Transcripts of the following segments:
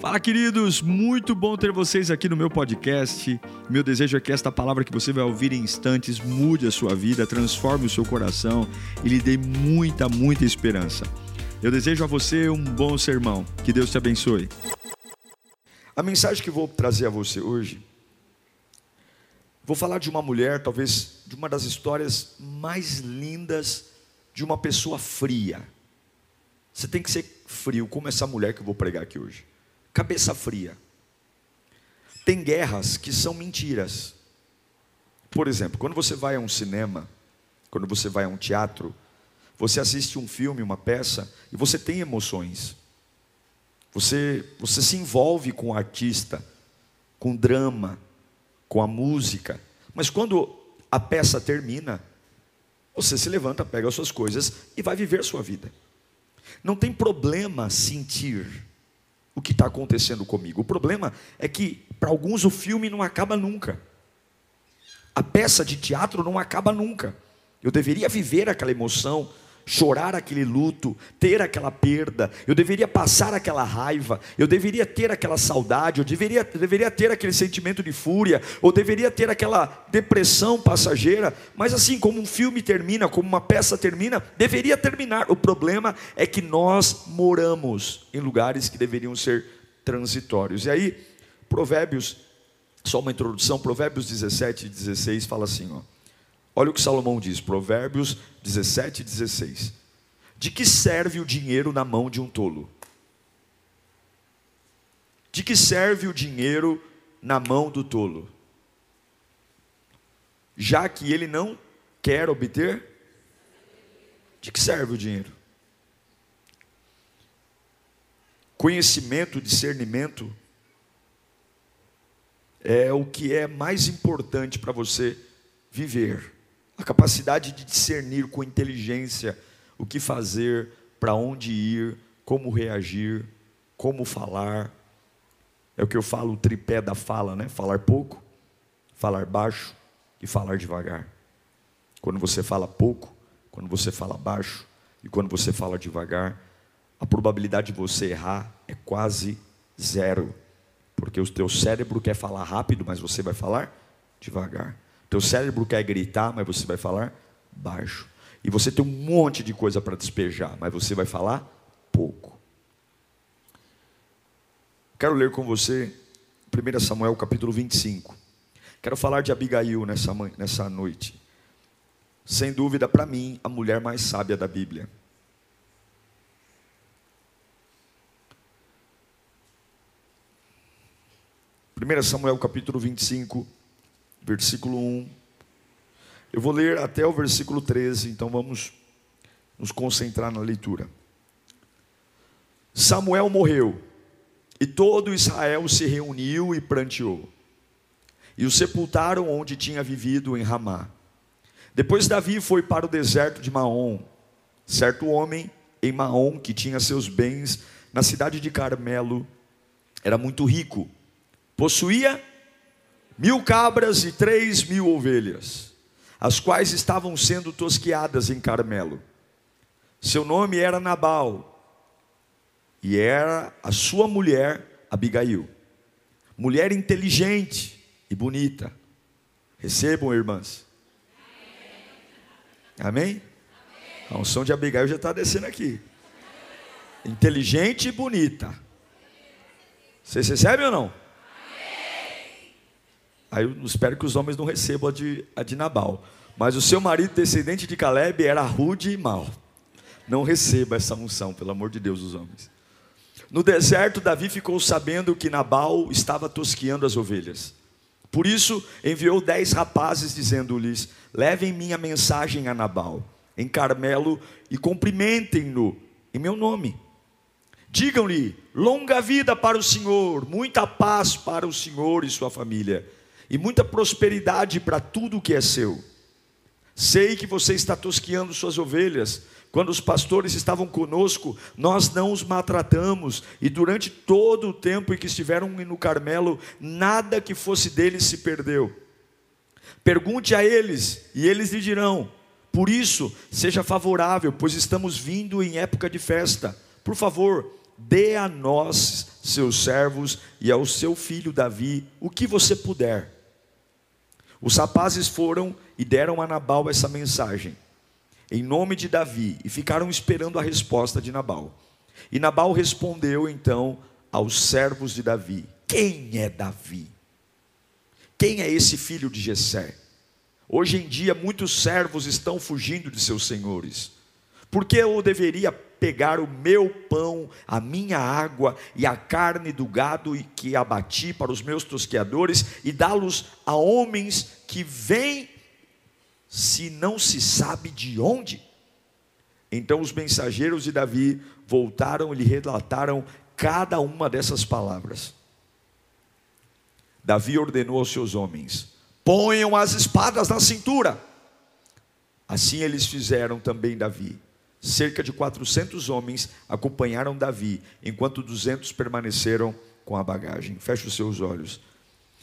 Fala, queridos! Muito bom ter vocês aqui no meu podcast. Meu desejo é que esta palavra que você vai ouvir em instantes mude a sua vida, transforme o seu coração e lhe dê muita, muita esperança. Eu desejo a você um bom sermão. Que Deus te abençoe. A mensagem que vou trazer a você hoje, vou falar de uma mulher, talvez de uma das histórias mais lindas de uma pessoa fria. Você tem que ser frio, como essa mulher que eu vou pregar aqui hoje cabeça fria. Tem guerras que são mentiras. Por exemplo, quando você vai a um cinema, quando você vai a um teatro, você assiste um filme, uma peça, e você tem emoções. Você, você se envolve com o artista, com o drama, com a música. Mas quando a peça termina, você se levanta, pega as suas coisas e vai viver sua vida. Não tem problema sentir o que está acontecendo comigo. O problema é que, para alguns, o filme não acaba nunca. A peça de teatro não acaba nunca. Eu deveria viver aquela emoção, chorar aquele luto, ter aquela perda, eu deveria passar aquela raiva, eu deveria ter aquela saudade, eu deveria, eu deveria ter aquele sentimento de fúria, ou deveria ter aquela depressão passageira, mas assim como um filme termina, como uma peça termina, deveria terminar. O problema é que nós moramos em lugares que deveriam ser transitórios. E aí, Provérbios, só uma introdução, Provérbios 17 e 16 fala assim, ó. Olha o que Salomão diz, Provérbios 17, 16. De que serve o dinheiro na mão de um tolo? De que serve o dinheiro na mão do tolo? Já que ele não quer obter, de que serve o dinheiro? Conhecimento, discernimento é o que é mais importante para você viver a capacidade de discernir com inteligência o que fazer, para onde ir, como reagir, como falar. É o que eu falo, o tripé da fala, né? Falar pouco, falar baixo e falar devagar. Quando você fala pouco, quando você fala baixo e quando você fala devagar, a probabilidade de você errar é quase zero, porque o teu cérebro quer falar rápido, mas você vai falar devagar. Teu cérebro quer gritar, mas você vai falar baixo. E você tem um monte de coisa para despejar, mas você vai falar pouco. Quero ler com você 1 Samuel capítulo 25. Quero falar de Abigail nessa, nessa noite. Sem dúvida, para mim, a mulher mais sábia da Bíblia. Primeira Samuel capítulo 25, versículo 1. Eu vou ler até o versículo 13, então vamos nos concentrar na leitura. Samuel morreu, e todo Israel se reuniu e pranteou. E o sepultaram onde tinha vivido em Ramá. Depois Davi foi para o deserto de Maom. Certo homem em Maom, que tinha seus bens na cidade de Carmelo, era muito rico. Possuía mil cabras e três mil ovelhas, as quais estavam sendo tosquiadas em Carmelo. Seu nome era Nabal, e era a sua mulher Abigail, mulher inteligente e bonita. Recebam, irmãs. Amém? A unção de Abigail já está descendo aqui. Inteligente e bonita. Vocês recebem ou não? Aí eu espero que os homens não recebam a de, a de Nabal. Mas o seu marido, descendente de Caleb, era rude e mau. Não receba essa unção, pelo amor de Deus, os homens. No deserto, Davi ficou sabendo que Nabal estava tosquiando as ovelhas. Por isso, enviou dez rapazes, dizendo-lhes: Levem minha mensagem a Nabal, em Carmelo, e cumprimentem-no em meu nome. Digam-lhe: longa vida para o Senhor, muita paz para o Senhor e sua família e muita prosperidade para tudo o que é seu. Sei que você está tosquiando suas ovelhas. Quando os pastores estavam conosco, nós não os maltratamos, e durante todo o tempo em que estiveram no Carmelo, nada que fosse deles se perdeu. Pergunte a eles, e eles lhe dirão: por isso, seja favorável, pois estamos vindo em época de festa. Por favor, dê a nós, seus servos, e ao seu filho Davi, o que você puder. Os rapazes foram e deram a Nabal essa mensagem, em nome de Davi, e ficaram esperando a resposta de Nabal. E Nabal respondeu então aos servos de Davi: Quem é Davi? Quem é esse filho de Jessé? Hoje em dia muitos servos estão fugindo de seus senhores. Por que eu deveria pegar o meu pão, a minha água e a carne do gado que abati para os meus tosqueadores e dá-los a homens que vêm, se não se sabe de onde? Então os mensageiros de Davi voltaram e lhe relataram cada uma dessas palavras. Davi ordenou aos seus homens: ponham as espadas na cintura. Assim eles fizeram também Davi. Cerca de 400 homens acompanharam Davi, enquanto 200 permaneceram com a bagagem. Feche os seus olhos.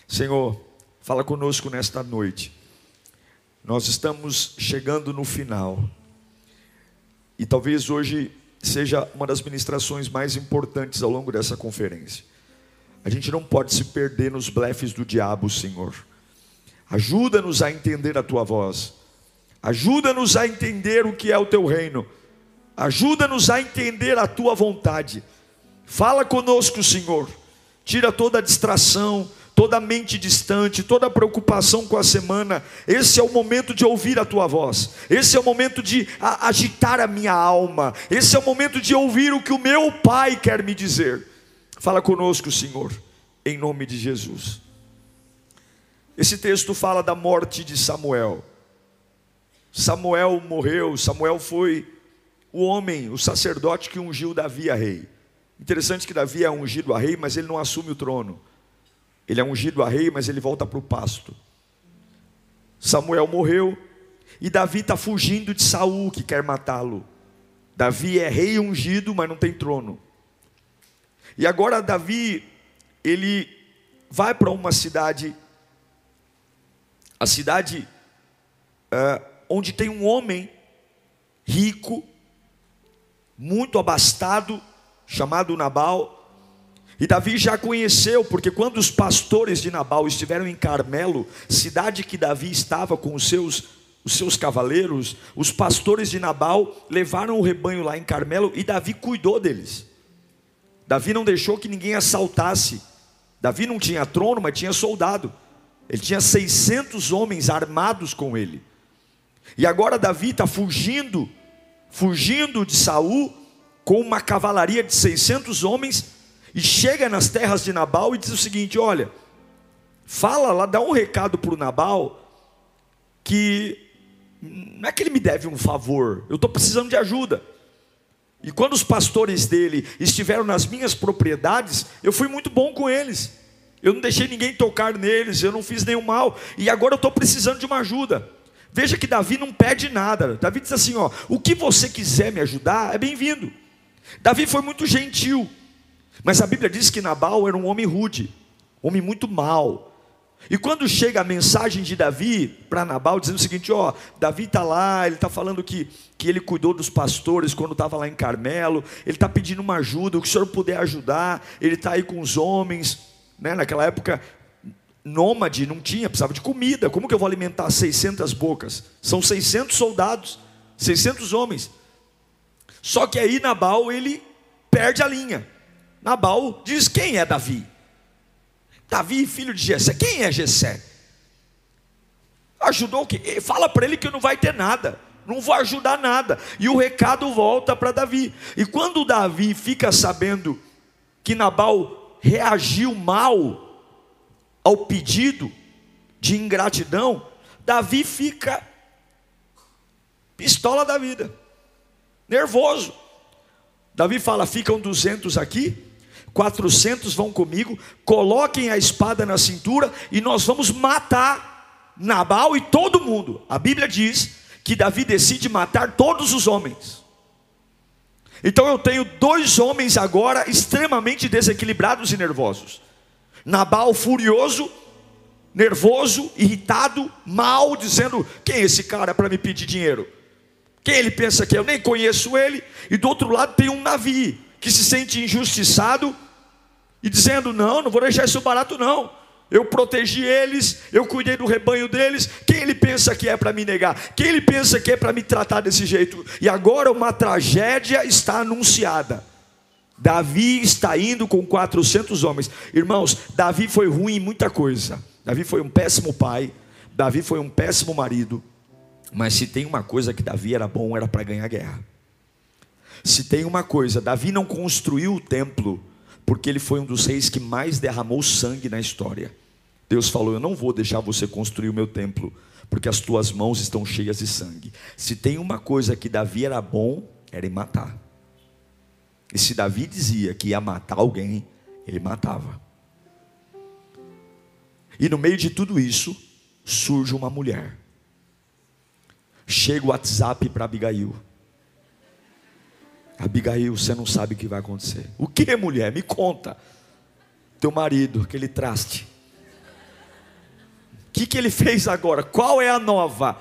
Senhor, fala conosco nesta noite. Nós estamos chegando no final. E talvez hoje seja uma das ministrações mais importantes ao longo dessa conferência. A gente não pode se perder nos blefes do diabo, Senhor. Ajuda-nos a entender a tua voz. Ajuda-nos a entender o que é o teu reino. Ajuda-nos a entender a tua vontade. Fala conosco, Senhor. Tira toda a distração, toda a mente distante, toda a preocupação com a semana. Esse é o momento de ouvir a tua voz. Esse é o momento de agitar a minha alma. Esse é o momento de ouvir o que o meu Pai quer me dizer. Fala conosco, Senhor, em nome de Jesus. Esse texto fala da morte de Samuel. Samuel morreu, Samuel foi o homem, o sacerdote que ungiu Davi a rei. Interessante que Davi é ungido a rei, mas ele não assume o trono. Ele é ungido a rei, mas ele volta para o pasto. Samuel morreu e Davi está fugindo de Saul que quer matá-lo. Davi é rei ungido, mas não tem trono. E agora Davi ele vai para uma cidade, a cidade uh, onde tem um homem rico, muito abastado, chamado Nabal. E Davi já conheceu, porque quando os pastores de Nabal estiveram em Carmelo, cidade que Davi estava com os seus, os seus cavaleiros, os pastores de Nabal levaram o rebanho lá em Carmelo e Davi cuidou deles. Davi não deixou que ninguém assaltasse. Davi não tinha trono, mas tinha soldado. Ele tinha 600 homens armados com ele. E agora Davi está fugindo fugindo de Saul com uma cavalaria de 600 homens e chega nas terras de Nabal e diz o seguinte: Olha, fala lá, dá um recado para o Nabal que não é que ele me deve um favor, eu estou precisando de ajuda. E quando os pastores dele estiveram nas minhas propriedades, eu fui muito bom com eles. Eu não deixei ninguém tocar neles, eu não fiz nenhum mal. E agora eu estou precisando de uma ajuda. Veja que Davi não pede nada. Davi diz assim: ó, o que você quiser me ajudar é bem-vindo. Davi foi muito gentil, mas a Bíblia diz que Nabal era um homem rude, homem muito mau. E quando chega a mensagem de Davi para Nabal, dizendo o seguinte: ó, Davi está lá, ele está falando que, que ele cuidou dos pastores quando estava lá em Carmelo, ele está pedindo uma ajuda, o que o senhor puder ajudar, ele está aí com os homens. Né? Naquela época, nômade, não tinha, precisava de comida. Como que eu vou alimentar 600 bocas? São 600 soldados, 600 homens. Só que aí Nabal, ele perde a linha. Nabal diz: Quem é Davi? Davi, filho de Jessé. Quem é Jessé? Ajudou o quê? Fala para ele que não vai ter nada. Não vou ajudar nada. E o recado volta para Davi. E quando Davi fica sabendo que Nabal reagiu mal ao pedido de ingratidão, Davi fica pistola da vida, nervoso. Davi fala: ficam 200 aqui, 400 vão comigo, coloquem a espada na cintura e nós vamos matar Nabal e todo mundo. A Bíblia diz que Davi decide matar todos os homens. Então eu tenho dois homens agora extremamente desequilibrados e nervosos. Nabal furioso, nervoso, irritado, mal, dizendo: Quem é esse cara para me pedir dinheiro? Quem ele pensa que é? eu nem conheço ele. E do outro lado tem um Navi, que se sente injustiçado e dizendo: Não, não vou deixar isso barato, não. Eu protegi eles, eu cuidei do rebanho deles. Quem ele pensa que é para me negar? Quem ele pensa que é para me tratar desse jeito? E agora uma tragédia está anunciada. Davi está indo com 400 homens. Irmãos, Davi foi ruim em muita coisa. Davi foi um péssimo pai. Davi foi um péssimo marido. Mas se tem uma coisa que Davi era bom, era para ganhar guerra. Se tem uma coisa, Davi não construiu o templo porque ele foi um dos reis que mais derramou sangue na história. Deus falou: Eu não vou deixar você construir o meu templo, porque as tuas mãos estão cheias de sangue. Se tem uma coisa que Davi era bom, era em matar. E se Davi dizia que ia matar alguém, ele matava. E no meio de tudo isso, surge uma mulher. Chega o WhatsApp para Abigail. Abigail, você não sabe o que vai acontecer. O que, mulher? Me conta. Teu marido, aquele traste. O que, que ele fez agora? Qual é a nova?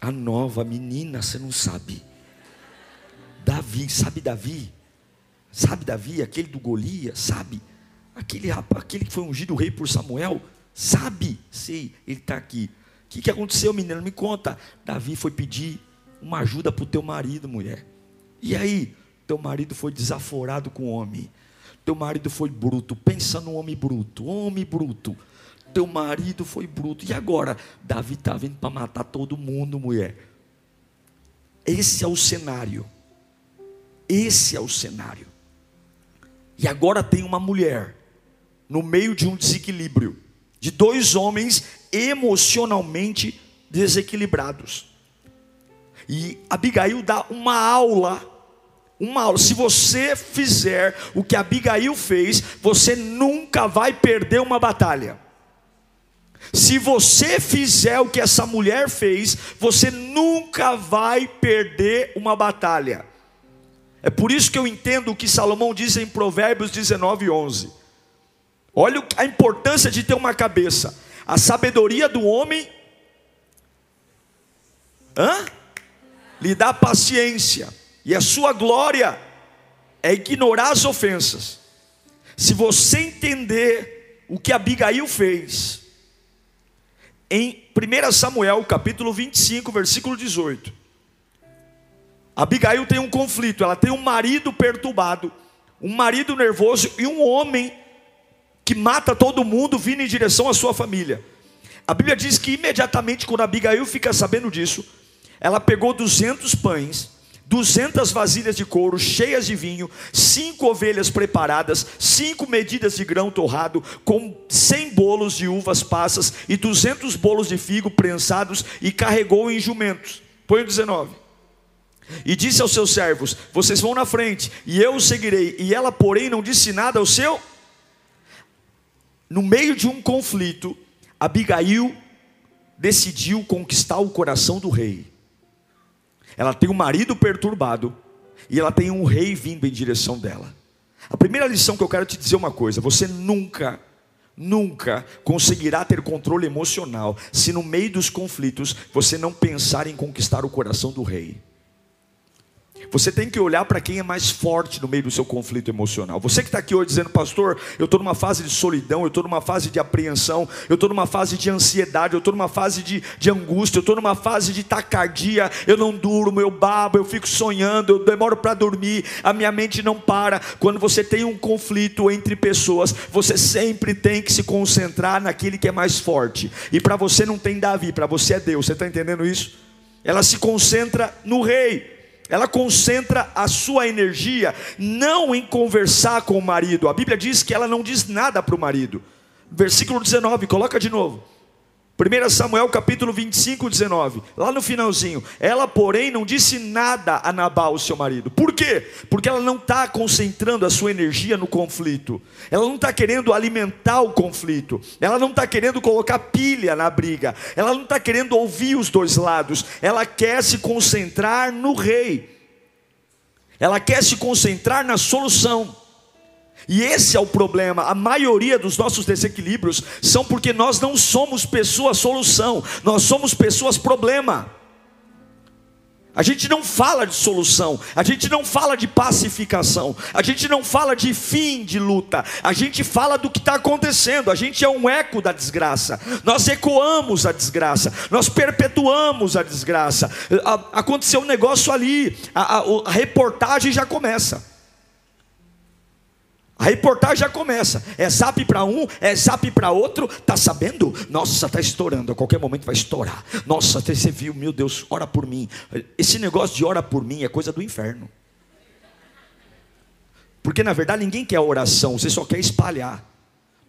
A nova menina, você não sabe. Davi, sabe Davi? Sabe Davi, aquele do Golias? Sabe? Aquele rapaz, aquele que foi ungido rei por Samuel? Sabe? Sei, ele está aqui. O que, que aconteceu, menina? Me conta. Davi foi pedir uma ajuda para o teu marido, mulher. E aí, teu marido foi desaforado com o homem. Teu marido foi bruto. Pensa no homem bruto. Homem bruto. Teu marido foi bruto. E agora? Davi está vindo para matar todo mundo, mulher. Esse é o cenário. Esse é o cenário. E agora tem uma mulher no meio de um desequilíbrio de dois homens emocionalmente desequilibrados. E Abigail dá uma aula, uma aula. Se você fizer o que Abigail fez, você nunca vai perder uma batalha. Se você fizer o que essa mulher fez, você nunca vai perder uma batalha. É por isso que eu entendo o que Salomão diz em Provérbios 19, 11. Olha a importância de ter uma cabeça. A sabedoria do homem hã? lhe dá paciência, e a sua glória é ignorar as ofensas. Se você entender o que Abigail fez, em 1 Samuel capítulo 25, versículo 18, Abigail tem um conflito, ela tem um marido perturbado, um marido nervoso e um homem que mata todo mundo vindo em direção à sua família. A Bíblia diz que imediatamente quando Abigail fica sabendo disso, ela pegou 200 pães, 200 vasilhas de couro cheias de vinho, cinco ovelhas preparadas, cinco medidas de grão torrado, com 100 bolos de uvas passas e 200 bolos de figo prensados e carregou em jumentos. Põe o 19. E disse aos seus servos: Vocês vão na frente, e eu os seguirei. E ela, porém, não disse nada ao seu. No meio de um conflito, Abigail decidiu conquistar o coração do rei. Ela tem um marido perturbado e ela tem um rei vindo em direção dela. A primeira lição que eu quero te dizer é uma coisa: você nunca, nunca conseguirá ter controle emocional se no meio dos conflitos você não pensar em conquistar o coração do rei. Você tem que olhar para quem é mais forte no meio do seu conflito emocional. Você que está aqui hoje dizendo, pastor, eu estou numa fase de solidão, eu estou numa fase de apreensão, eu estou numa fase de ansiedade, eu estou numa fase de, de angústia, eu estou numa fase de tacardia, eu não durmo, eu babo, eu fico sonhando, eu demoro para dormir, a minha mente não para. Quando você tem um conflito entre pessoas, você sempre tem que se concentrar naquele que é mais forte. E para você não tem Davi, para você é Deus. Você está entendendo isso? Ela se concentra no rei ela concentra a sua energia não em conversar com o marido. A Bíblia diz que ela não diz nada para o marido. Versículo 19, coloca de novo. 1 Samuel capítulo 25, 19, lá no finalzinho, ela porém não disse nada a Nabal, seu marido, por quê? Porque ela não está concentrando a sua energia no conflito, ela não está querendo alimentar o conflito, ela não está querendo colocar pilha na briga, ela não está querendo ouvir os dois lados, ela quer se concentrar no rei, ela quer se concentrar na solução. E esse é o problema. A maioria dos nossos desequilíbrios são porque nós não somos pessoas solução, nós somos pessoas problema. A gente não fala de solução, a gente não fala de pacificação, a gente não fala de fim de luta, a gente fala do que está acontecendo, a gente é um eco da desgraça, nós ecoamos a desgraça, nós perpetuamos a desgraça. Aconteceu um negócio ali, a, a, a reportagem já começa. A reportagem já começa. É zap para um, é zap para outro. Tá sabendo? Nossa, tá estourando. A qualquer momento vai estourar. Nossa, você viu? Meu Deus, ora por mim. Esse negócio de ora por mim é coisa do inferno. Porque na verdade ninguém quer oração, você só quer espalhar.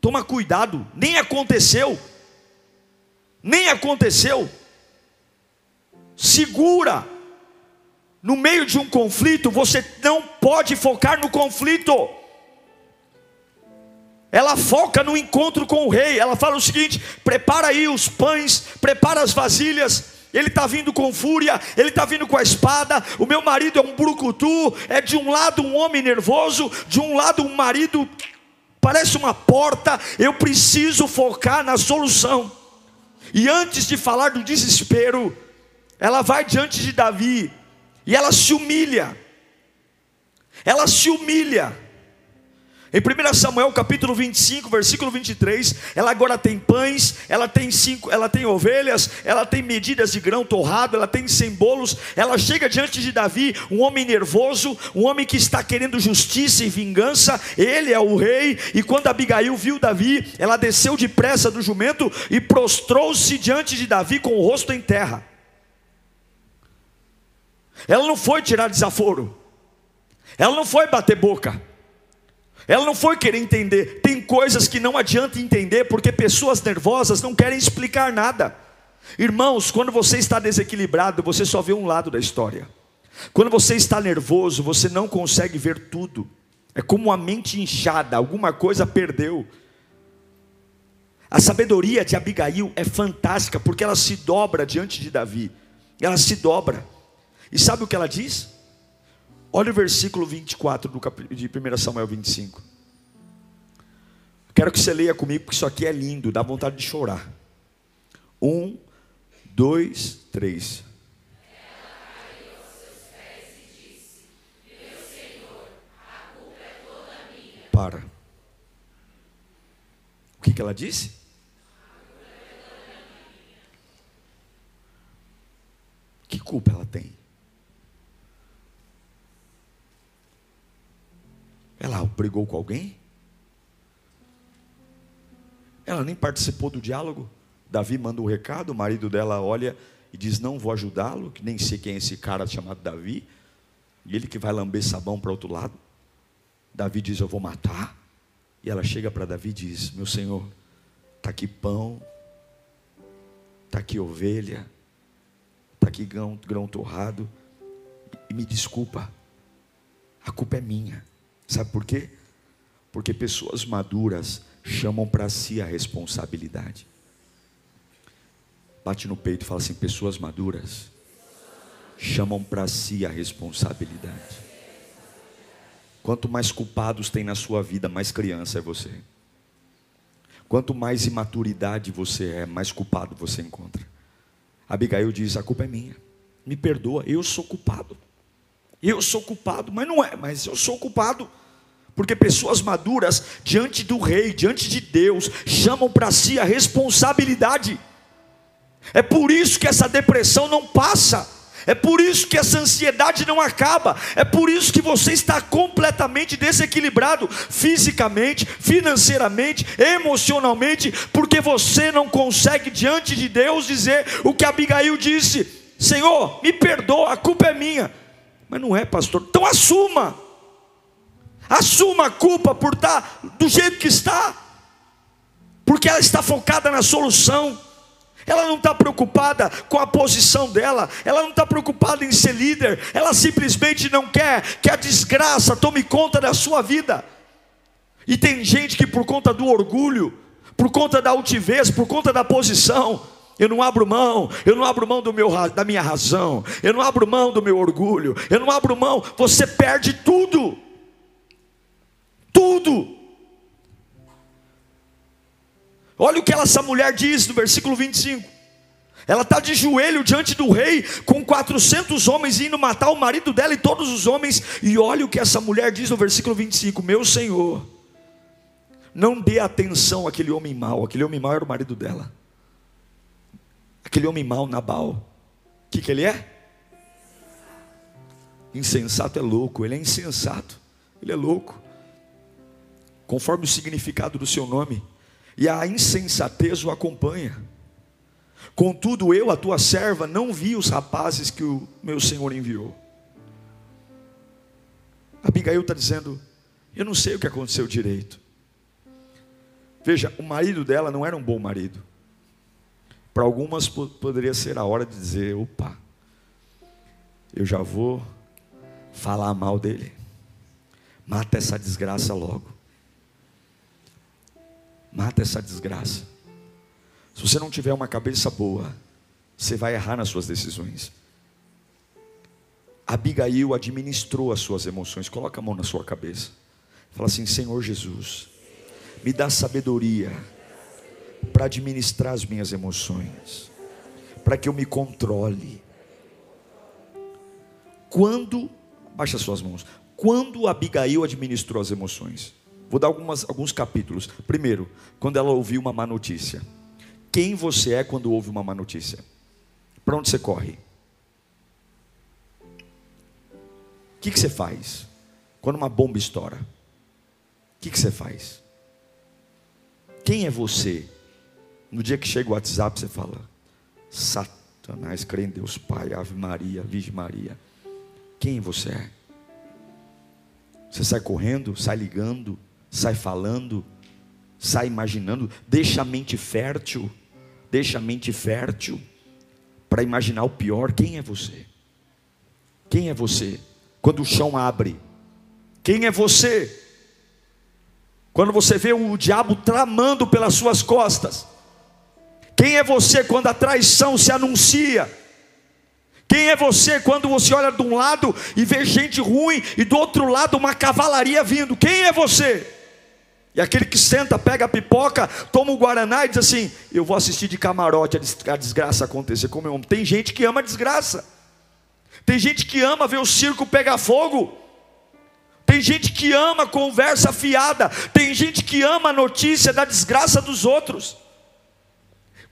Toma cuidado, nem aconteceu. Nem aconteceu. Segura. No meio de um conflito, você não pode focar no conflito ela foca no encontro com o rei. Ela fala o seguinte: prepara aí os pães, prepara as vasilhas. Ele está vindo com fúria, ele está vindo com a espada. O meu marido é um brucutu, é de um lado um homem nervoso, de um lado um marido parece uma porta. Eu preciso focar na solução. E antes de falar do desespero, ela vai diante de Davi e ela se humilha. Ela se humilha. Em 1 Samuel capítulo 25, versículo 23, ela agora tem pães, ela tem cinco, ela tem ovelhas, ela tem medidas de grão torrado, ela tem cem bolos, ela chega diante de Davi, um homem nervoso, um homem que está querendo justiça e vingança, ele é o rei, e quando Abigail viu Davi, ela desceu depressa do jumento e prostrou-se diante de Davi com o rosto em terra. Ela não foi tirar desaforo, ela não foi bater boca, ela não foi querer entender. Tem coisas que não adianta entender porque pessoas nervosas não querem explicar nada. Irmãos, quando você está desequilibrado, você só vê um lado da história. Quando você está nervoso, você não consegue ver tudo. É como uma mente inchada, alguma coisa perdeu. A sabedoria de Abigail é fantástica porque ela se dobra diante de Davi. Ela se dobra. E sabe o que ela diz? Olha o versículo 24 de 1 Samuel 25. Quero que você leia comigo, porque isso aqui é lindo, dá vontade de chorar. Um, dois, três. Para. O que, que ela disse? Que culpa ela tem? Ela brigou com alguém? Ela nem participou do diálogo. Davi manda um recado, o marido dela olha e diz: Não vou ajudá-lo, que nem sei quem é esse cara chamado Davi. E ele que vai lamber sabão para outro lado. Davi diz: Eu vou matar. E ela chega para Davi e diz: Meu senhor, está aqui pão, está aqui ovelha, está aqui grão, grão torrado. E me desculpa, a culpa é minha. Sabe por quê? Porque pessoas maduras chamam para si a responsabilidade. Bate no peito e fala assim: pessoas maduras chamam para si a responsabilidade. Quanto mais culpados tem na sua vida, mais criança é você. Quanto mais imaturidade você é, mais culpado você encontra. Abigail diz: a culpa é minha. Me perdoa, eu sou culpado. Eu sou culpado, mas não é, mas eu sou culpado. Porque pessoas maduras, diante do rei, diante de Deus, chamam para si a responsabilidade. É por isso que essa depressão não passa. É por isso que essa ansiedade não acaba. É por isso que você está completamente desequilibrado fisicamente, financeiramente, emocionalmente, porque você não consegue diante de Deus dizer o que Abigail disse: Senhor, me perdoa, a culpa é minha. Mas não é, pastor. Então assuma. Assuma a culpa por estar do jeito que está, porque ela está focada na solução. Ela não está preocupada com a posição dela, ela não está preocupada em ser líder, ela simplesmente não quer que a desgraça tome conta da sua vida. E tem gente que, por conta do orgulho, por conta da altivez, por conta da posição, eu não abro mão, eu não abro mão do meu, da minha razão, eu não abro mão do meu orgulho, eu não abro mão, você perde tudo tudo. Olha o que essa mulher diz no versículo 25. Ela está de joelho diante do rei, com 400 homens indo matar o marido dela e todos os homens. E olha o que essa mulher diz no versículo 25: Meu senhor, não dê atenção àquele homem mau. Aquele homem mau era o marido dela. Aquele homem mau, Nabal. O que, que ele é? Insensato é louco, ele é insensato, ele é louco. Conforme o significado do seu nome, e a insensatez o acompanha. Contudo, eu, a tua serva, não vi os rapazes que o meu senhor enviou. Abigail está dizendo: Eu não sei o que aconteceu direito. Veja, o marido dela não era um bom marido. Para algumas poderia ser a hora de dizer: opa, eu já vou falar mal dele. Mata essa desgraça logo. Mata essa desgraça. Se você não tiver uma cabeça boa, você vai errar nas suas decisões. Abigail administrou as suas emoções. Coloca a mão na sua cabeça. Fala assim: Senhor Jesus, me dá sabedoria para administrar as minhas emoções, para que eu me controle. Quando, baixa suas mãos, quando Abigail administrou as emoções? Vou dar algumas, alguns capítulos. Primeiro, quando ela ouviu uma má notícia. Quem você é quando ouve uma má notícia? Para onde você corre? O que, que você faz? Quando uma bomba estoura, o que, que você faz? Quem é você? No dia que chega o WhatsApp, você fala: Satanás, crê em Deus Pai, Ave Maria, Virgem Maria. Quem você é? Você sai correndo, sai ligando, sai falando, sai imaginando, deixa a mente fértil, deixa a mente fértil para imaginar o pior. Quem é você? Quem é você? Quando o chão abre, quem é você? Quando você vê o diabo tramando pelas suas costas, quem é você quando a traição se anuncia? Quem é você quando você olha de um lado e vê gente ruim e do outro lado uma cavalaria vindo? Quem é você? E aquele que senta, pega a pipoca, toma o guaraná e diz assim: Eu vou assistir de camarote a desgraça acontecer. Como eu amo. Tem gente que ama a desgraça. Tem gente que ama ver o circo pegar fogo. Tem gente que ama conversa fiada. Tem gente que ama a notícia da desgraça dos outros.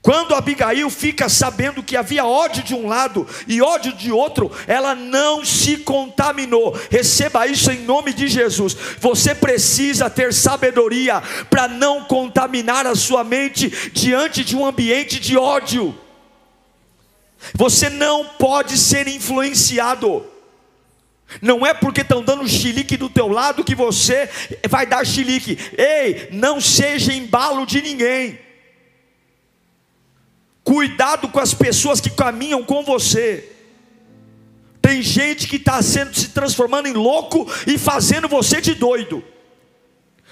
Quando Abigail fica sabendo que havia ódio de um lado e ódio de outro, ela não se contaminou. Receba isso em nome de Jesus. Você precisa ter sabedoria para não contaminar a sua mente diante de um ambiente de ódio. Você não pode ser influenciado. Não é porque estão dando chilique do teu lado que você vai dar chilique. Ei, não seja embalo de ninguém. Cuidado com as pessoas que caminham com você. Tem gente que está sendo se transformando em louco e fazendo você de doido.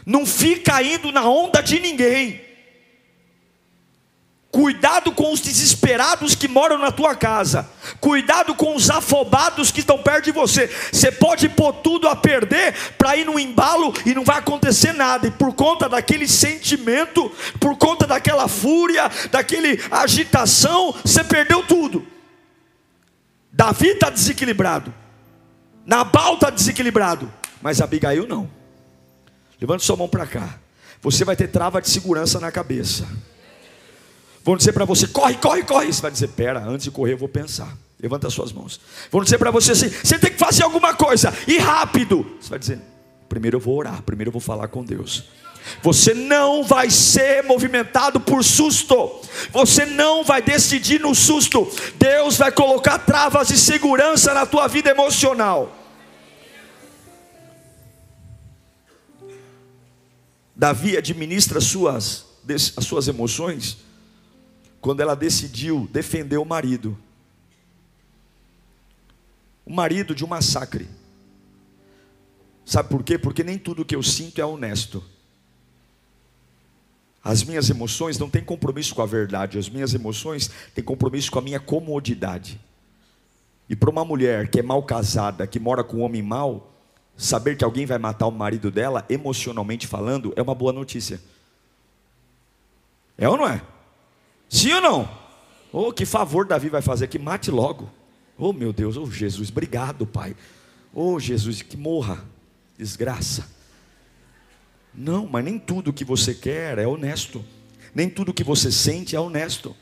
Não fica indo na onda de ninguém. Cuidado com os desesperados que moram na tua casa. Cuidado com os afobados que estão perto de você. Você pode pôr tudo a perder para ir no embalo e não vai acontecer nada. E por conta daquele sentimento, por conta daquela fúria, daquele agitação, você perdeu tudo. Davi está desequilibrado. Nabal está desequilibrado. Mas Abigail não. Levante sua mão para cá. Você vai ter trava de segurança na cabeça. Vão dizer para você, corre, corre, corre. Você vai dizer, pera, antes de correr eu vou pensar. Levanta as suas mãos. Vão dizer para você assim, você tem que fazer alguma coisa, e rápido. Você vai dizer, primeiro eu vou orar, primeiro eu vou falar com Deus. Você não vai ser movimentado por susto. Você não vai decidir no susto. Deus vai colocar travas de segurança na tua vida emocional. Davi administra as suas, as suas emoções quando ela decidiu defender o marido. O marido de um massacre. Sabe por quê? Porque nem tudo que eu sinto é honesto. As minhas emoções não têm compromisso com a verdade, as minhas emoções têm compromisso com a minha comodidade. E para uma mulher que é mal casada, que mora com um homem mau, saber que alguém vai matar o marido dela, emocionalmente falando, é uma boa notícia. É ou não é? Sim ou não? Oh, que favor Davi vai fazer que mate logo. Oh, meu Deus, oh Jesus, obrigado, Pai. Oh, Jesus, que morra, desgraça. Não, mas nem tudo que você quer é honesto. Nem tudo que você sente é honesto.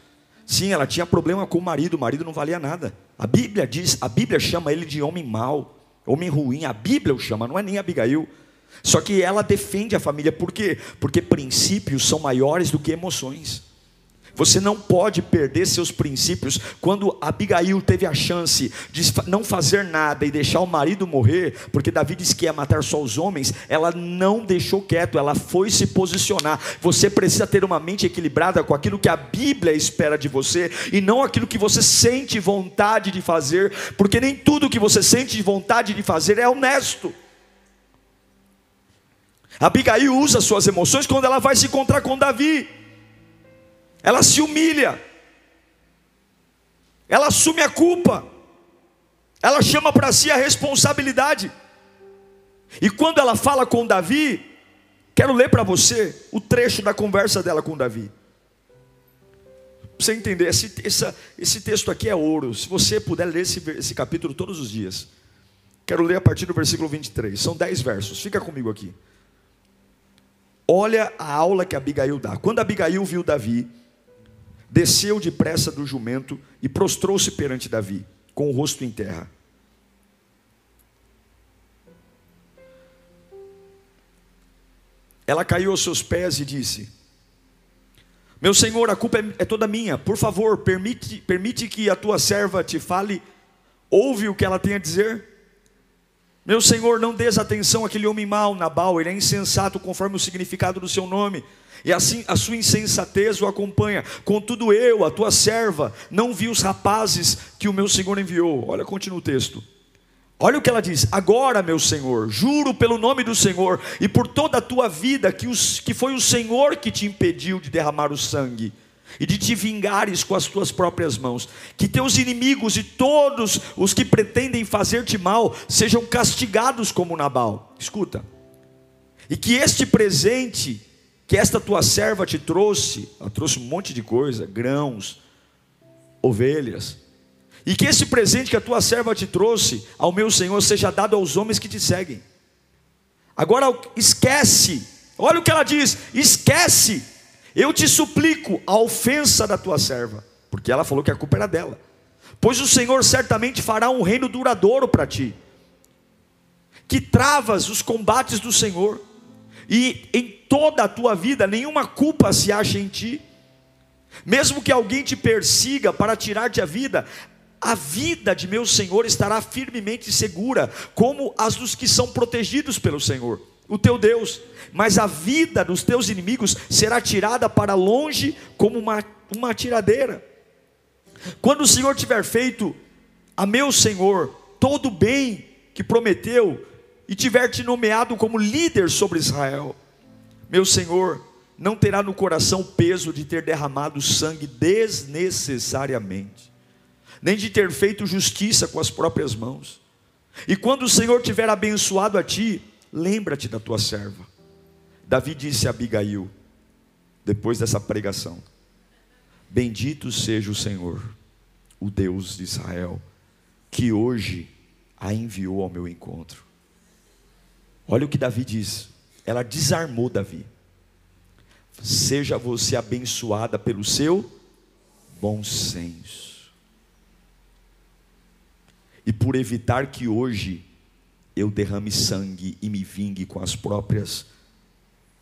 Sim, ela tinha problema com o marido, o marido não valia nada. A Bíblia diz, a Bíblia chama ele de homem mau, homem ruim. A Bíblia o chama, não é nem Abigail. Só que ela defende a família, por quê? Porque princípios são maiores do que emoções. Você não pode perder seus princípios. Quando Abigail teve a chance de não fazer nada e deixar o marido morrer, porque Davi disse que ia matar só os homens, ela não deixou quieto, ela foi se posicionar. Você precisa ter uma mente equilibrada com aquilo que a Bíblia espera de você e não aquilo que você sente vontade de fazer, porque nem tudo que você sente vontade de fazer é honesto. Abigail usa suas emoções quando ela vai se encontrar com Davi ela se humilha, ela assume a culpa, ela chama para si a responsabilidade. E quando ela fala com Davi, quero ler para você o trecho da conversa dela com Davi. Para você entender, esse, esse texto aqui é ouro. Se você puder ler esse, esse capítulo todos os dias, quero ler a partir do versículo 23. São dez versos, fica comigo aqui. Olha a aula que Abigail dá. Quando Abigail viu Davi, desceu depressa do jumento e prostrou-se perante Davi, com o rosto em terra. Ela caiu aos seus pés e disse: Meu senhor, a culpa é, é toda minha. Por favor, permite, permite que a tua serva te fale. Ouve o que ela tem a dizer. Meu senhor, não des atenção àquele homem mau, Nabal, ele é insensato conforme o significado do seu nome e assim a sua insensatez o acompanha. Contudo, eu, a tua serva, não vi os rapazes que o meu senhor enviou. Olha, continua o texto. Olha o que ela diz: Agora, meu Senhor, juro pelo nome do Senhor e por toda a tua vida que, os, que foi o Senhor que te impediu de derramar o sangue e de te vingares com as tuas próprias mãos. Que teus inimigos e todos os que pretendem fazer-te mal sejam castigados como Nabal. Escuta. E que este presente que esta tua serva te trouxe, ela trouxe um monte de coisa, grãos, ovelhas, e que esse presente que a tua serva te trouxe ao meu Senhor seja dado aos homens que te seguem. Agora esquece, olha o que ela diz: esquece, eu te suplico a ofensa da tua serva, porque ela falou que a culpa era dela, pois o Senhor certamente fará um reino duradouro para ti, que travas os combates do Senhor, e em toda a tua vida, nenhuma culpa se acha em ti. Mesmo que alguém te persiga para tirar-te a vida, a vida de meu Senhor estará firmemente segura, como as dos que são protegidos pelo Senhor, o teu Deus. Mas a vida dos teus inimigos será tirada para longe, como uma, uma tiradeira. Quando o Senhor tiver feito a meu Senhor todo o bem que prometeu, e tiver te nomeado como líder sobre Israel, meu Senhor não terá no coração o peso de ter derramado sangue desnecessariamente, nem de ter feito justiça com as próprias mãos. E quando o Senhor tiver abençoado a ti, lembra-te da tua serva. Davi disse a Abigail, depois dessa pregação: Bendito seja o Senhor, o Deus de Israel, que hoje a enviou ao meu encontro. Olha o que Davi diz ela desarmou Davi. Seja você abençoada pelo seu bom senso. E por evitar que hoje eu derrame sangue e me vingue com as próprias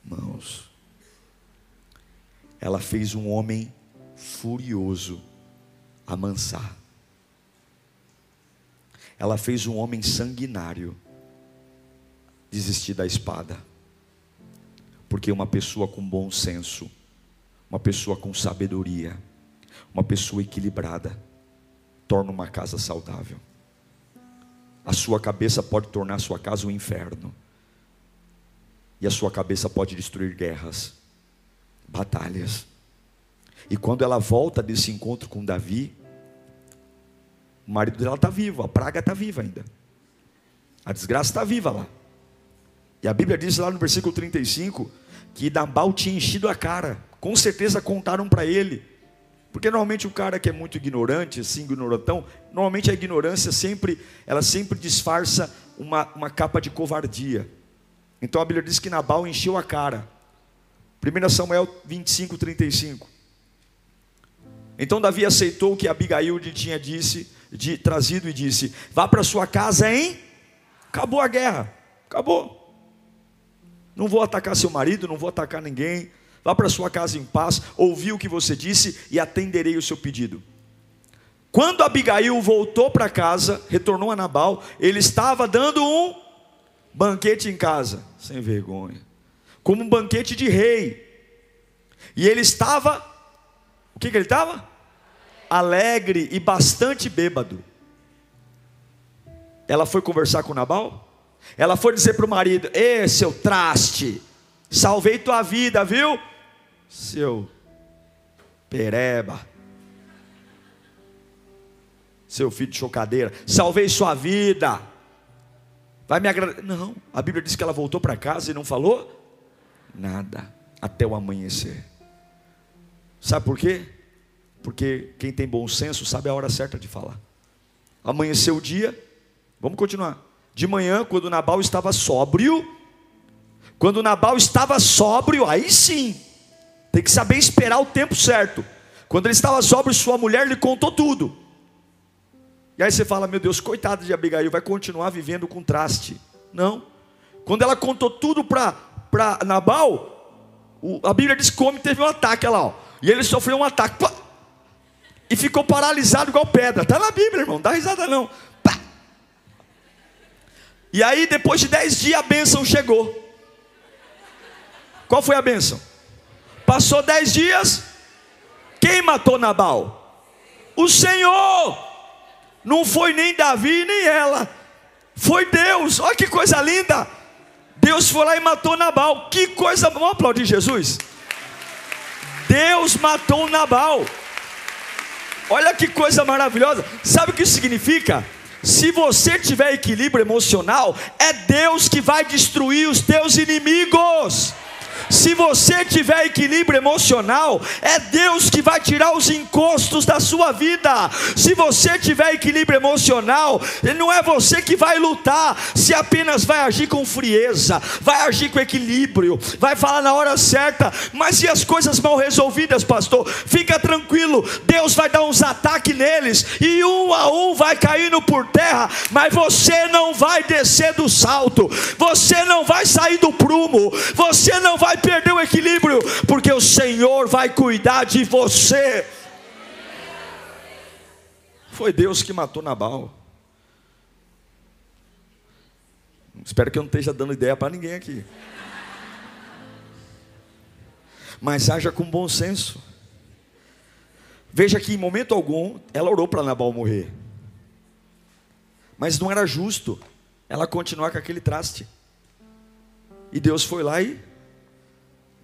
mãos. Ela fez um homem furioso amansar. Ela fez um homem sanguinário desistir da espada. Porque uma pessoa com bom senso, uma pessoa com sabedoria, uma pessoa equilibrada, torna uma casa saudável. A sua cabeça pode tornar a sua casa um inferno. E a sua cabeça pode destruir guerras, batalhas. E quando ela volta desse encontro com Davi, o marido dela está vivo, a praga está viva ainda. A desgraça está viva lá. E a Bíblia diz lá no versículo 35 que Nabal tinha enchido a cara. Com certeza contaram para ele Porque normalmente o cara que é muito ignorante, assim, ignorantão, normalmente a ignorância sempre, ela sempre disfarça uma, uma capa de covardia. Então a Bíblia diz que Nabal encheu a cara. 1 Samuel 25, 35. Então Davi aceitou o que Abigail lhe tinha disse, de, trazido e disse: Vá para sua casa, hein? Acabou a guerra, acabou. Não vou atacar seu marido, não vou atacar ninguém. Vá para sua casa em paz, ouvi o que você disse e atenderei o seu pedido. Quando Abigail voltou para casa, retornou a Nabal, ele estava dando um banquete em casa, sem vergonha, como um banquete de rei. E ele estava, o que, que ele estava? Alegre e bastante bêbado. Ela foi conversar com Nabal? Ela foi dizer para o marido: Ê, seu traste, salvei tua vida, viu? Seu pereba, seu filho de chocadeira, salvei sua vida. Vai me agradecer. Não, a Bíblia diz que ela voltou para casa e não falou nada até o amanhecer. Sabe por quê? Porque quem tem bom senso sabe a hora certa de falar. Amanheceu o dia, vamos continuar. De manhã, quando Nabal estava sóbrio, quando Nabal estava sóbrio, aí sim, tem que saber esperar o tempo certo. Quando ele estava sóbrio, sua mulher lhe contou tudo. E aí você fala, meu Deus, coitada de Abigail, vai continuar vivendo com traste. Não. Quando ela contou tudo para Nabal, o, a Bíblia diz que o homem teve um ataque, lá, ó, e ele sofreu um ataque. Pá, e ficou paralisado igual pedra. Está na Bíblia, irmão, não dá risada não. E aí, depois de dez dias, a bênção chegou. Qual foi a bênção? Passou dez dias, quem matou Nabal? O Senhor. Não foi nem Davi nem ela, foi Deus. Olha que coisa linda. Deus foi lá e matou Nabal. Que coisa, vamos aplaudir Jesus. Deus matou Nabal. Olha que coisa maravilhosa. Sabe o que isso significa? Se você tiver equilíbrio emocional, é Deus que vai destruir os teus inimigos. Se você tiver equilíbrio emocional, é Deus que vai tirar os encostos da sua vida. Se você tiver equilíbrio emocional, não é você que vai lutar, se apenas vai agir com frieza, vai agir com equilíbrio, vai falar na hora certa. Mas se as coisas mal resolvidas, pastor, fica tranquilo, Deus vai dar uns ataques neles e um a um vai caindo por terra, mas você não vai descer do salto, você não vai sair do prumo, você não vai perder o equilíbrio, porque o Senhor vai cuidar de você. Foi Deus que matou Nabal. Espero que eu não esteja dando ideia para ninguém aqui. Mas haja com bom senso. Veja que em momento algum ela orou para Nabal morrer. Mas não era justo ela continuar com aquele traste. E Deus foi lá e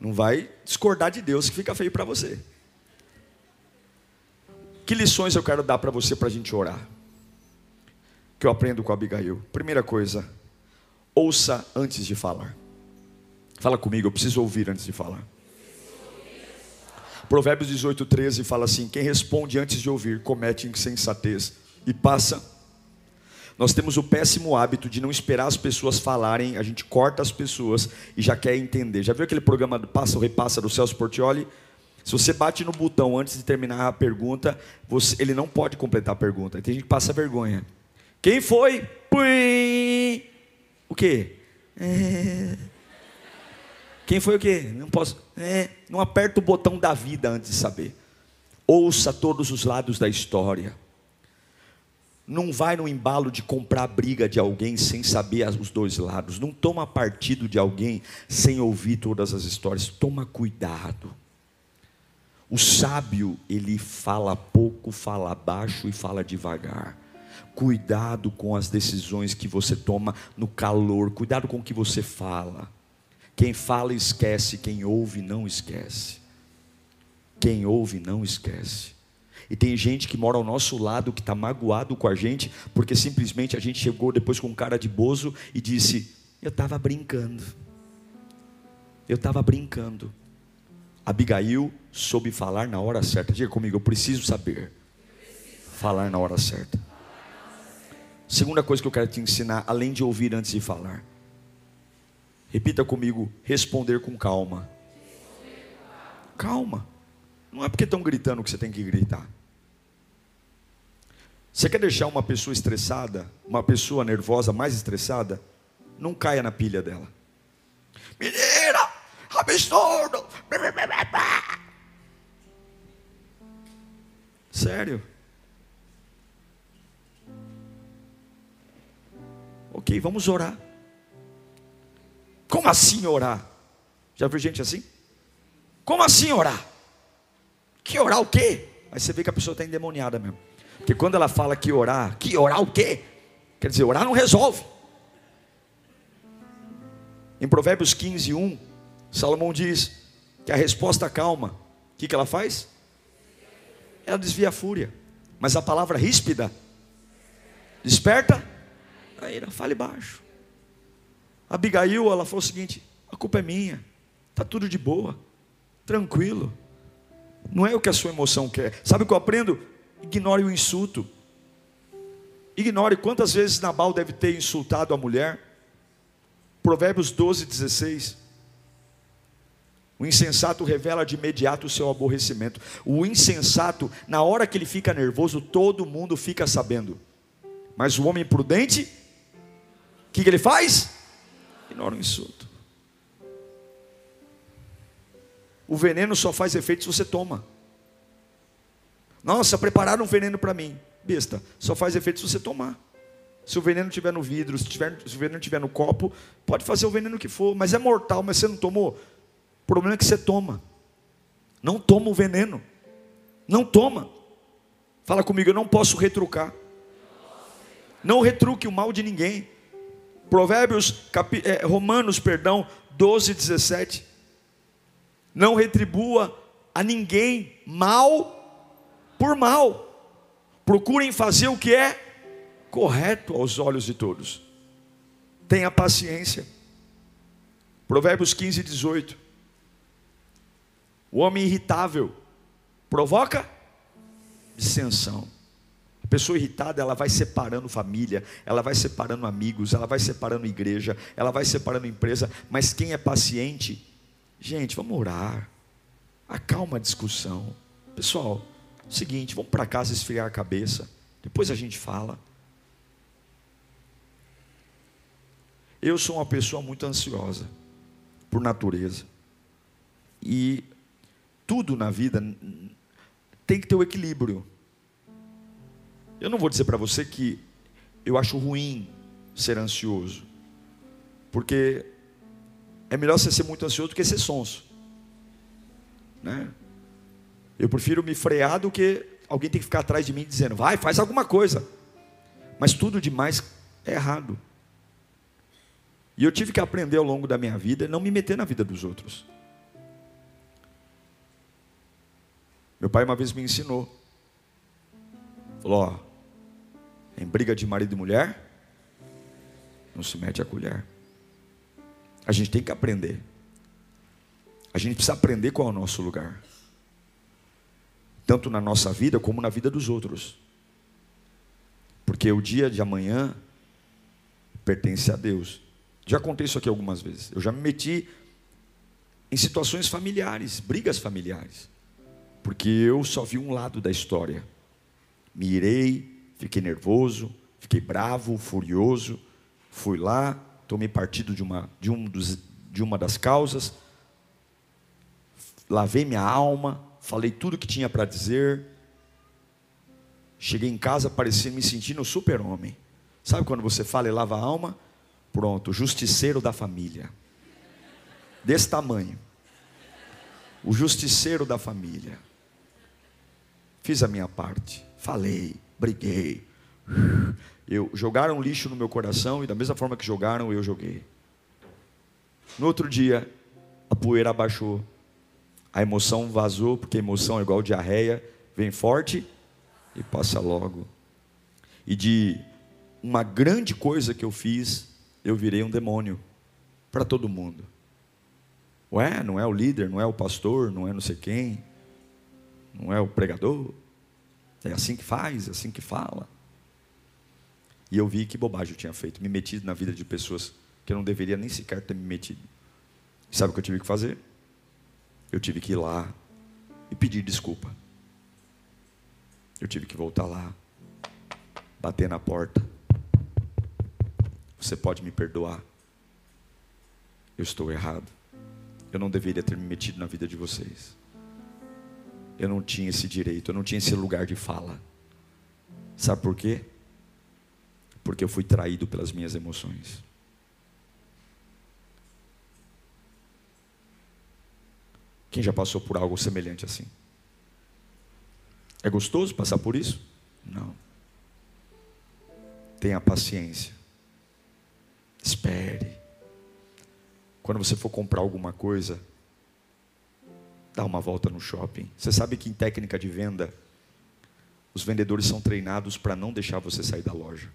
não vai discordar de Deus que fica feio para você. Que lições eu quero dar para você para a gente orar? Que eu aprendo com Abigail. Primeira coisa, ouça antes de falar. Fala comigo, eu preciso ouvir antes de falar. Provérbios 18, 13 fala assim: Quem responde antes de ouvir comete insensatez e passa nós temos o péssimo hábito de não esperar as pessoas falarem, a gente corta as pessoas e já quer entender. Já viu aquele programa do Passa ou Repassa do Celso Portioli? Se você bate no botão antes de terminar a pergunta, você, ele não pode completar a pergunta. Tem gente que passa vergonha. Quem foi? Pui. O quê? É. Quem foi o quê? Não posso. É. Não aperta o botão da vida antes de saber. Ouça todos os lados da história não vai no embalo de comprar a briga de alguém sem saber os dois lados. Não toma partido de alguém sem ouvir todas as histórias. Toma cuidado. O sábio, ele fala pouco, fala baixo e fala devagar. Cuidado com as decisões que você toma no calor. Cuidado com o que você fala. Quem fala esquece, quem ouve não esquece. Quem ouve não esquece. E tem gente que mora ao nosso lado que está magoado com a gente, porque simplesmente a gente chegou depois com cara de bozo e disse: Eu estava brincando. Eu estava brincando. Abigail soube falar na hora certa. Diga comigo, eu preciso saber falar na hora certa. Segunda coisa que eu quero te ensinar, além de ouvir antes de falar. Repita comigo: responder com calma. Calma. Não é porque estão gritando que você tem que gritar. Você quer deixar uma pessoa estressada, uma pessoa nervosa mais estressada? Não caia na pilha dela. Menina, absurdo. Sério. Ok, vamos orar. Como assim orar? Já viu gente assim? Como assim orar? Que orar o quê? Aí você vê que a pessoa está endemoniada mesmo. Porque quando ela fala que orar, que orar o quê? Quer dizer, orar não resolve. Em Provérbios 15, 1, Salomão diz que a resposta calma, o que, que ela faz? Ela desvia a fúria. Mas a palavra ríspida desperta a ira, fale baixo. Abigail, ela falou o seguinte: a culpa é minha, está tudo de boa, tranquilo. Não é o que a sua emoção quer. Sabe o que eu aprendo? Ignore o insulto. Ignore quantas vezes Nabal deve ter insultado a mulher. Provérbios 12, 16. O insensato revela de imediato o seu aborrecimento. O insensato, na hora que ele fica nervoso, todo mundo fica sabendo. Mas o homem prudente, o que, que ele faz? Ignora o insulto. O veneno só faz efeito se você toma. Nossa, prepararam um veneno para mim. Besta, só faz efeito se você tomar. Se o veneno estiver no vidro, se, tiver, se o veneno estiver no copo, pode fazer o veneno que for, mas é mortal, mas você não tomou. O problema é que você toma. Não toma o veneno. Não toma. Fala comigo, eu não posso retrucar. Não retruque o mal de ninguém. Provérbios, capi, é, Romanos, perdão, 12, 17. Não retribua a ninguém mal por mal. Procurem fazer o que é correto aos olhos de todos. Tenha paciência. Provérbios 15, 18. O homem irritável provoca dissensão. A pessoa irritada, ela vai separando família, ela vai separando amigos, ela vai separando igreja, ela vai separando empresa, mas quem é paciente, gente, vamos orar. Acalma a discussão. Pessoal, Seguinte, vamos para casa esfriar a cabeça. Depois a gente fala. Eu sou uma pessoa muito ansiosa, por natureza. E tudo na vida tem que ter o equilíbrio. Eu não vou dizer para você que eu acho ruim ser ansioso, porque é melhor você ser muito ansioso do que ser sonso. Né? Eu prefiro me frear do que alguém ter que ficar atrás de mim dizendo, vai, faz alguma coisa. Mas tudo demais é errado. E eu tive que aprender ao longo da minha vida não me meter na vida dos outros. Meu pai uma vez me ensinou. Falou, ó, em briga de marido e mulher, não se mete a colher. A gente tem que aprender. A gente precisa aprender qual é o nosso lugar tanto na nossa vida como na vida dos outros. Porque o dia de amanhã pertence a Deus. Já contei isso aqui algumas vezes. Eu já me meti em situações familiares, brigas familiares, porque eu só vi um lado da história. Me irei, fiquei nervoso, fiquei bravo, furioso, fui lá, tomei partido de uma, de um dos, de uma das causas, lavei minha alma, falei tudo que tinha para dizer. Cheguei em casa, parecia me sentindo super-homem. Sabe quando você fala e lava a alma? Pronto, justiceiro da família. Desse tamanho. O justiceiro da família. Fiz a minha parte. Falei, briguei. Eu jogaram lixo no meu coração e da mesma forma que jogaram, eu joguei. No outro dia, a poeira abaixou a emoção vazou, porque emoção é igual diarreia, vem forte e passa logo. E de uma grande coisa que eu fiz, eu virei um demônio para todo mundo. Ué, não é o líder, não é o pastor, não é não sei quem, não é o pregador. É assim que faz, é assim que fala. E eu vi que bobagem eu tinha feito, me metido na vida de pessoas que eu não deveria nem sequer ter me metido. E sabe o que eu tive que fazer? Eu tive que ir lá e pedir desculpa. Eu tive que voltar lá, bater na porta. Você pode me perdoar? Eu estou errado. Eu não deveria ter me metido na vida de vocês. Eu não tinha esse direito, eu não tinha esse lugar de fala. Sabe por quê? Porque eu fui traído pelas minhas emoções. Quem já passou por algo semelhante assim? É gostoso passar por isso? Não. Tenha paciência. Espere. Quando você for comprar alguma coisa, dá uma volta no shopping. Você sabe que em técnica de venda, os vendedores são treinados para não deixar você sair da loja.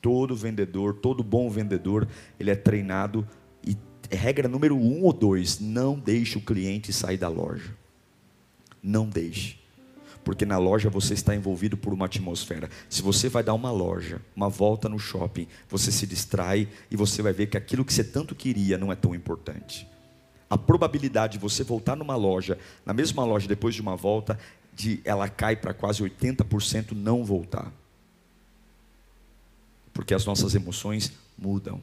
Todo vendedor, todo bom vendedor, ele é treinado regra número um ou dois: não deixe o cliente sair da loja. Não deixe. Porque na loja você está envolvido por uma atmosfera. Se você vai dar uma loja, uma volta no shopping, você se distrai e você vai ver que aquilo que você tanto queria não é tão importante. A probabilidade de você voltar numa loja, na mesma loja depois de uma volta, de ela cai para quase 80% não voltar. Porque as nossas emoções mudam.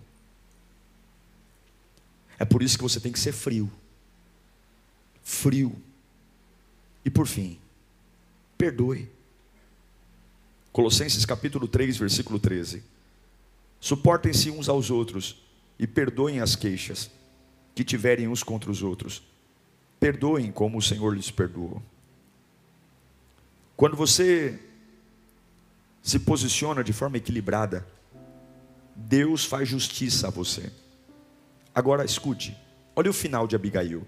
É por isso que você tem que ser frio. Frio. E por fim, perdoe. Colossenses capítulo 3, versículo 13. Suportem-se uns aos outros e perdoem as queixas que tiverem uns contra os outros. Perdoem como o Senhor lhes perdoou. Quando você se posiciona de forma equilibrada, Deus faz justiça a você. Agora escute, olha o final de Abigail.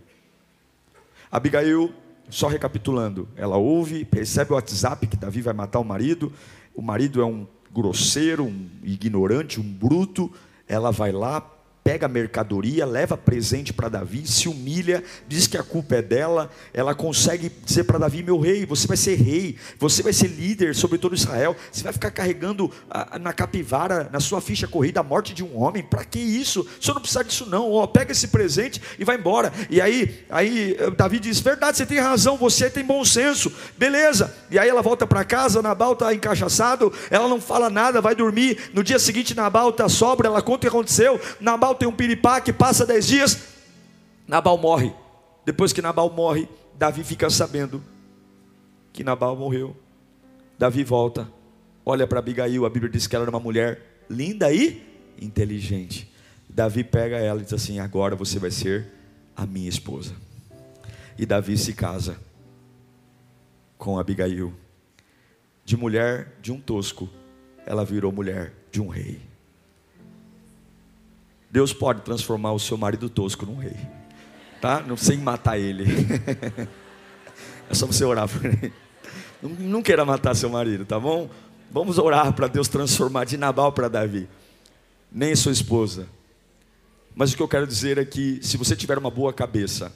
Abigail, só recapitulando, ela ouve, recebe o WhatsApp que Davi vai matar o marido. O marido é um grosseiro, um ignorante, um bruto. Ela vai lá, pega a mercadoria, leva presente para Davi, se humilha, diz que a culpa é dela, ela consegue dizer para Davi: meu rei, você vai ser rei, você vai ser líder sobre todo Israel, você vai ficar carregando na capivara, na sua ficha corrida, a morte de um homem, para que isso? O senhor não precisa disso, não, ó, pega esse presente e vai embora. E aí, aí eh, Davi diz: verdade, você tem razão, você tem bom senso, beleza. E aí ela volta para casa, Nabal está encaixaçado, ela não fala nada, vai dormir. No dia seguinte, Nabal está sobra, ela conta o que aconteceu. Nabal Nabal tem um piripaque, passa dez dias, Nabal morre. Depois que Nabal morre, Davi fica sabendo que Nabal morreu. Davi volta, olha para Abigail, a Bíblia diz que ela era uma mulher linda e inteligente. Davi pega ela e diz assim: Agora você vai ser a minha esposa. E Davi se casa com Abigail. De mulher de um tosco, ela virou mulher de um rei. Deus pode transformar o seu marido tosco num rei, tá? Não sem matar ele. é só você orar por ele. Não, não queira matar seu marido, tá bom? Vamos orar para Deus transformar de Nabal para Davi, nem sua esposa. Mas o que eu quero dizer é que, se você tiver uma boa cabeça,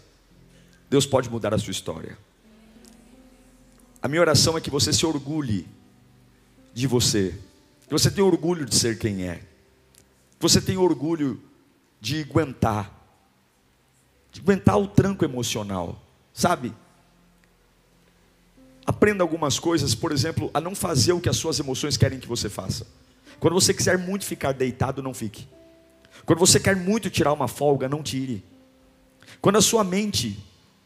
Deus pode mudar a sua história. A minha oração é que você se orgulhe de você, que você tenha orgulho de ser quem é você tem orgulho de aguentar, de aguentar o tranco emocional, sabe? Aprenda algumas coisas, por exemplo, a não fazer o que as suas emoções querem que você faça. Quando você quiser muito ficar deitado, não fique. Quando você quer muito tirar uma folga, não tire. Quando a sua mente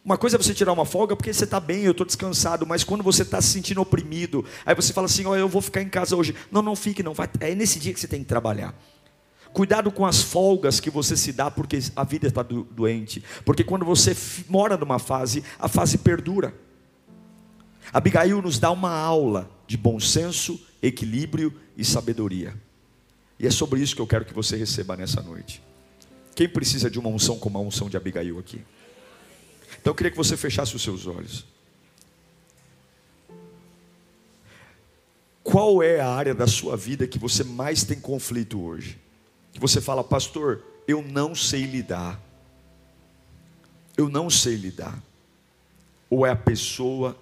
uma coisa é você tirar uma folga porque você está bem, eu estou descansado, mas quando você está se sentindo oprimido, aí você fala assim: Ó, oh, eu vou ficar em casa hoje. Não, não fique, não. Vai, é nesse dia que você tem que trabalhar. Cuidado com as folgas que você se dá porque a vida está doente. Porque quando você mora numa fase, a fase perdura. Abigail nos dá uma aula de bom senso, equilíbrio e sabedoria. E é sobre isso que eu quero que você receba nessa noite. Quem precisa de uma unção como a unção de Abigail aqui? Então eu queria que você fechasse os seus olhos. Qual é a área da sua vida que você mais tem conflito hoje? Que você fala, pastor, eu não sei lidar. eu não sei lidar. Ou é a pessoa,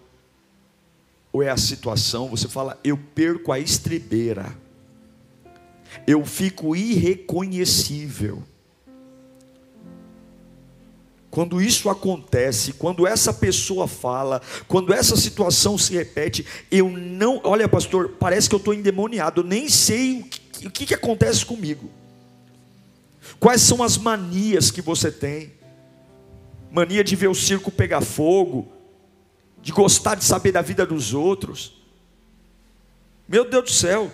ou é a situação, você fala, eu perco a estribeira. Eu fico irreconhecível. Quando isso acontece, quando essa pessoa fala, quando essa situação se repete, eu não. Olha, pastor, parece que eu estou endemoniado, eu nem sei o que, o que, que acontece comigo. Quais são as manias que você tem? Mania de ver o circo pegar fogo, de gostar de saber da vida dos outros. Meu Deus do céu,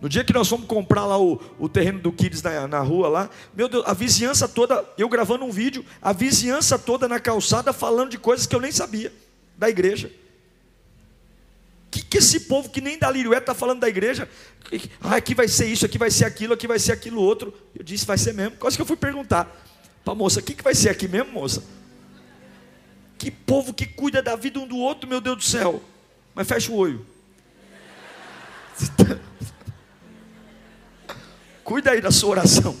no dia que nós fomos comprar lá o, o terreno do Kids na, na rua lá, meu Deus, a vizinhança toda, eu gravando um vídeo, a vizinhança toda na calçada falando de coisas que eu nem sabia da igreja. Que que esse povo que nem da Lirué está falando da igreja? Ah, aqui vai ser isso, aqui vai ser aquilo, aqui vai ser aquilo outro. Eu disse, vai ser mesmo. Quase que eu fui perguntar para a moça, o que, que vai ser aqui mesmo, moça? Que povo que cuida da vida um do outro, meu Deus do céu. Mas fecha o olho. Cuida aí da sua oração.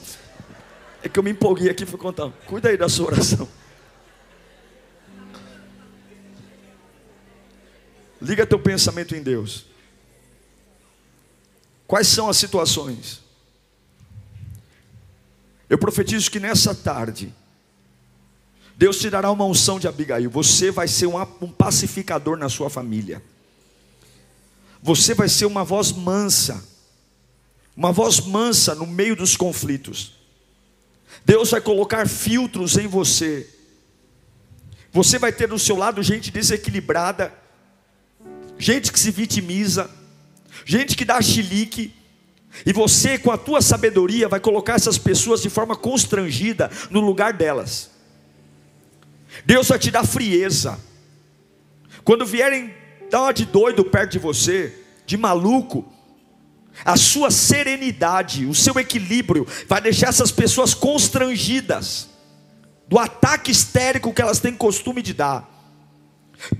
É que eu me empolguei aqui e fui contar. Cuida aí da sua oração. Liga teu pensamento em Deus. Quais são as situações? Eu profetizo que nessa tarde, Deus te dará uma unção de Abigail. Você vai ser um, um pacificador na sua família. Você vai ser uma voz mansa uma voz mansa no meio dos conflitos. Deus vai colocar filtros em você. Você vai ter do seu lado gente desequilibrada, gente que se vitimiza, gente que dá chilique, e você, com a tua sabedoria, vai colocar essas pessoas de forma constrangida no lugar delas. Deus vai te dar frieza. Quando vierem dar uma de doido perto de você, de maluco, a sua serenidade, o seu equilíbrio, vai deixar essas pessoas constrangidas do ataque histérico que elas têm costume de dar.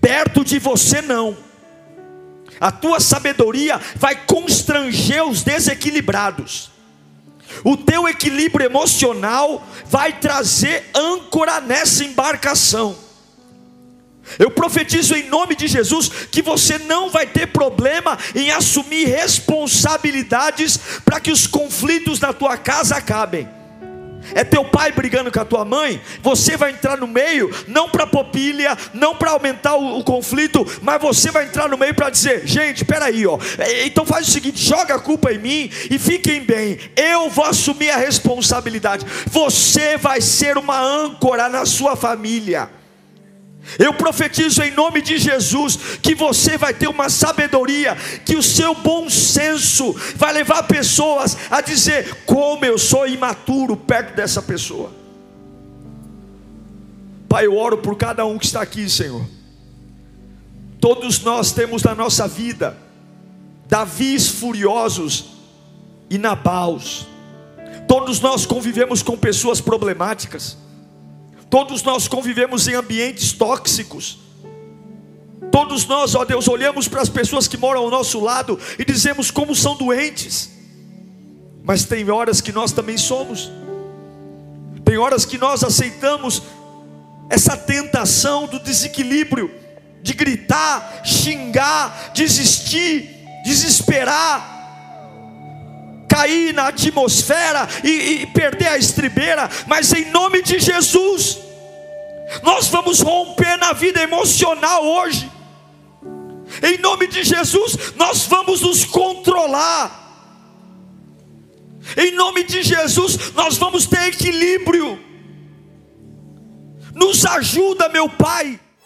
Perto de você, não. A tua sabedoria vai constranger os desequilibrados. O teu equilíbrio emocional vai trazer âncora nessa embarcação. Eu profetizo em nome de Jesus que você não vai ter problema em assumir responsabilidades para que os conflitos na tua casa acabem. É teu pai brigando com a tua mãe, você vai entrar no meio, não para popilha, não para aumentar o, o, conflito, mas você vai entrar no meio para dizer: gente, peraí, ó, é, então faz o seguinte, joga a culpa em mim e fiquem bem, eu vou assumir a responsabilidade. Você vai ser uma âncora na sua família. Eu profetizo em nome de Jesus que você vai ter uma sabedoria, que o seu bom senso vai levar pessoas a dizer: como eu sou imaturo perto dessa pessoa. Pai, eu oro por cada um que está aqui, Senhor. Todos nós temos na nossa vida Davis furiosos e Nabaus. Todos nós convivemos com pessoas problemáticas. Todos nós convivemos em ambientes tóxicos. Todos nós, ó Deus, olhamos para as pessoas que moram ao nosso lado e dizemos como são doentes. Mas tem horas que nós também somos. Tem horas que nós aceitamos essa tentação do desequilíbrio, de gritar, xingar, desistir, desesperar, cair na atmosfera e, e perder a estribeira, mas em nome de Jesus, nós vamos romper na vida emocional hoje. Em nome de Jesus, nós vamos nos controlar. Em nome de Jesus, nós vamos ter equilíbrio. Nos ajuda, meu Pai.